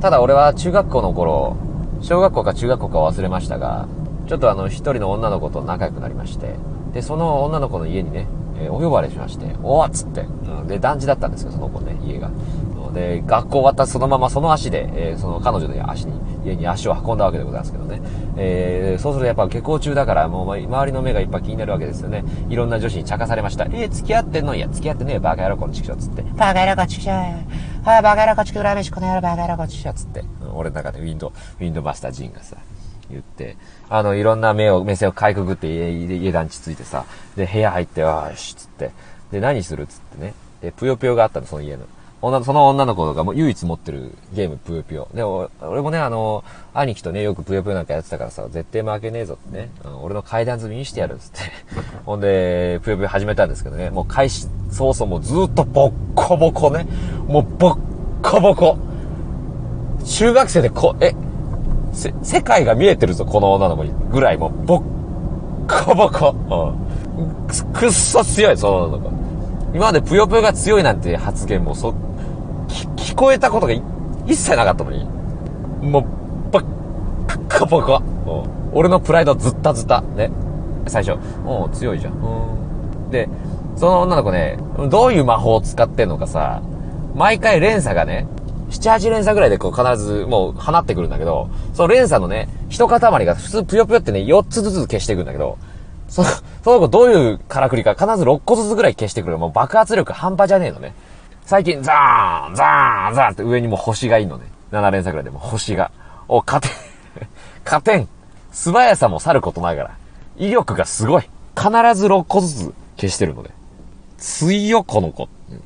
ただ俺は中学校の頃、小学校か中学校か忘れましたが、ちょっとあの、一人の女の子と仲良くなりまして、で、その女の子の家にね、えー、お呼ばれしまして、おーっつって、うん、で、団地だったんですよ、その子ね、家が。で、学校終わったそのままその足で、えー、その彼女の足に、家に足を運んだわけでございますけどね。えー、そうするとやっぱ下校中だから、もう周りの目がいっぱい気になるわけですよね。いろんな女子に茶化されました。えー、付き合ってんの？いや、付き合ってねえバカ野郎このチキショつって。バカ野郎こっち来ちゃえ。はい、バカ野郎こっち来るらめしこの野郎バカ野郎こっちしよつって。俺の中でウィンドウ、ィンドバスタージンがさ、言って、あの、いろんな目を、目線をかいくぐって家、家団地ついてさ、で、部屋入って、わーし、つって。で、何するっつってね。で、ぷよぷよがあったの、その家の。女、その女の子がもう唯一持ってるゲーム、ぷよぷよ。で、俺もね、あの、兄貴とね、よくぷよぷよなんかやってたからさ、絶対負けねえぞってね、うん、俺の階段積みにしてやるっつって。ほんで、ぷよぷよ始めたんですけどね、もう開始早々もうずっとボッコボコね。もうボッコボコ。中学生でこ、え、せ、世界が見えてるぞ、この女の子に。ぐらいもう、ボッコボコ。うん。くっそ強い、その女の子。今までぷよぷよが強いなんて発言もそ、聞こえたことが一切なかったのに、もう、ばっかばか。俺のプライドずったずた。ね。最初、お強いじゃん。で、その女の子ね、どういう魔法を使ってんのかさ、毎回連鎖がね、7、8連鎖ぐらいでこう必ずもう放ってくるんだけど、その連鎖のね、一塊が普通ぷよぷよってね、4つずつ消していくんだけど、その、その子どういうからくりか必ず6個ずつぐらい消してくる。もう爆発力半端じゃねえのね。最近、ザーン、ザーン、ザーンって上にも星がいいのね。7連鎖ぐらいでも星が。お、加点。加点。素早さもさることながら、威力がすごい。必ず6個ずつ消してるので。強この子。うん、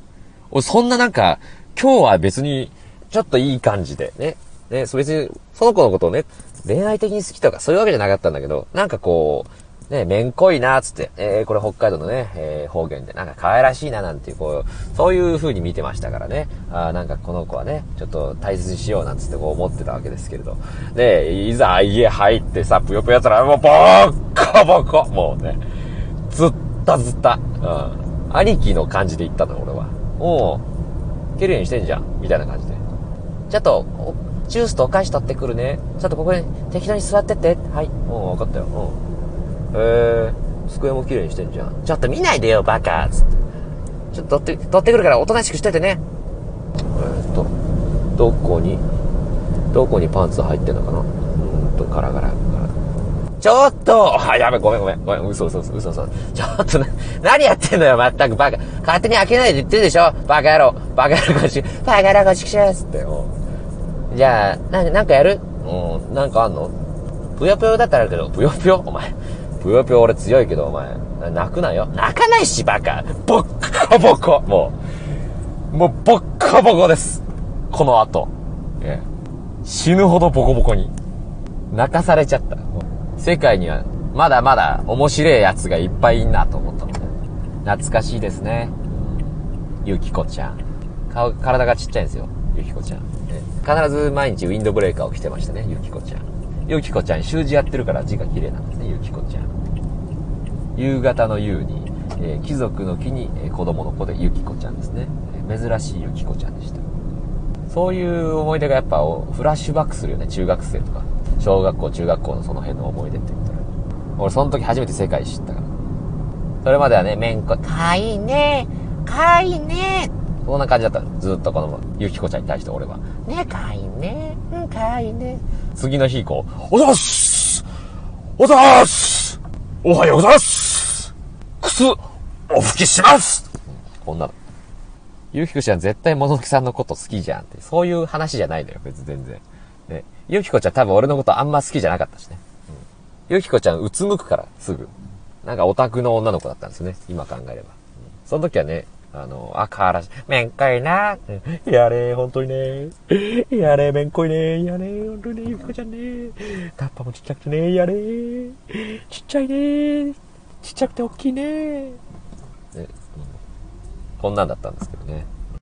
俺、そんななんか、今日は別に、ちょっといい感じで、ね。ね、そ別に、その子のことをね、恋愛的に好きとかそういうわけじゃなかったんだけど、なんかこう、ね、めんこいな、つって、えー、これ北海道のね、えー、方言で、なんか可愛らしいな、なんていう、こう、そういう風に見てましたからね。あなんかこの子はね、ちょっと大切にしよう、なんつってこう思ってたわけですけれど。で、いざ家入ってさ、ぷよぷよやったら、もう、ボッコボコもうね、ずったずった。うん。兄貴の感じで言ったの、俺は。おう、綺麗にしてんじゃん、みたいな感じで。ちょっと、ジュースとお菓子取ってくるね。ちょっとここに適当に座ってって。はい。もう分かったよ。うん。へえ机も綺麗にしてんじゃん。ちょっと見ないでよ、バカつって。ちょっと取って、取ってくるからおとなしくしといてね。えー、っと、どこに、どこにパンツ入ってんのかな？うんと、ガラガラ、ガラ。ちょっとあ、やべ、ごめんごめん。ごめん、嘘嘘嘘嘘嘘。ちょっとな、何やってんのよ、まったく、バカ。勝手に開けないで言ってるでしょバカ野郎。バカ野郎こっち、バカ野郎こっち来ちゃうつって。じゃあ、な、なんかやる？うん、なんかあんの？ぷよぷよだったらあるけど、ぷよぷよ？お前。ぷよぷよ俺強いけど、お前、泣くなよ。泣かないし、バカ。ボッコボコ。もう、もうボッコボコです。この後。え死ぬほどボコボコに。泣かされちゃった。世界には、まだまだ面白いやつがいっぱいいんなと思ったので。懐かしいですね。ゆきこちゃん。顔、体がちっちゃいんですよ。ゆきこちゃん。必ず毎日ウィンドブレーカーを着てましたね、ゆきこちゃん。ゆきこちゃん、習字やってるから字が綺麗なんですね、ゆきこちゃん。夕方の夕に、えー、貴族の木に、えー、子供の子でゆきこちゃんですね、えー、珍しいゆきこちゃんでした。そういう思い出がやっぱフラッシュバックするよね。中学生とか。小学校中学校のその辺の思い出って言ったら。俺その時初めて世界知ったから。それまではねめんこかわいいね。かわいいね。そんな感じだった。ずっとこのゆきこちゃんに対して俺は。ねかわいいね。うんかわいいね。次の日以降おざっすおざーす。おはようございます靴、お拭きしますこんなの。ゆきこちゃん絶対もののきさんのこと好きじゃんって。そういう話じゃないのよ、別に全然。ね。ゆきこちゃん多分俺のことあんま好きじゃなかったしね。うん。ゆきこちゃんうつむくから、すぐ。なんかオタクの女の子だったんですね。今考えれば。うん、その時はね、あの、赤らし、めんこいな。やれ、ほんとにね。やれ、めんこいね。やれ、ほんとにね、ゆきこちゃんね。タッパもちっちゃくてね。やれ。ちっちゃいね。ちっちゃくて大きいねね、うん、こんなんだったんですけどね。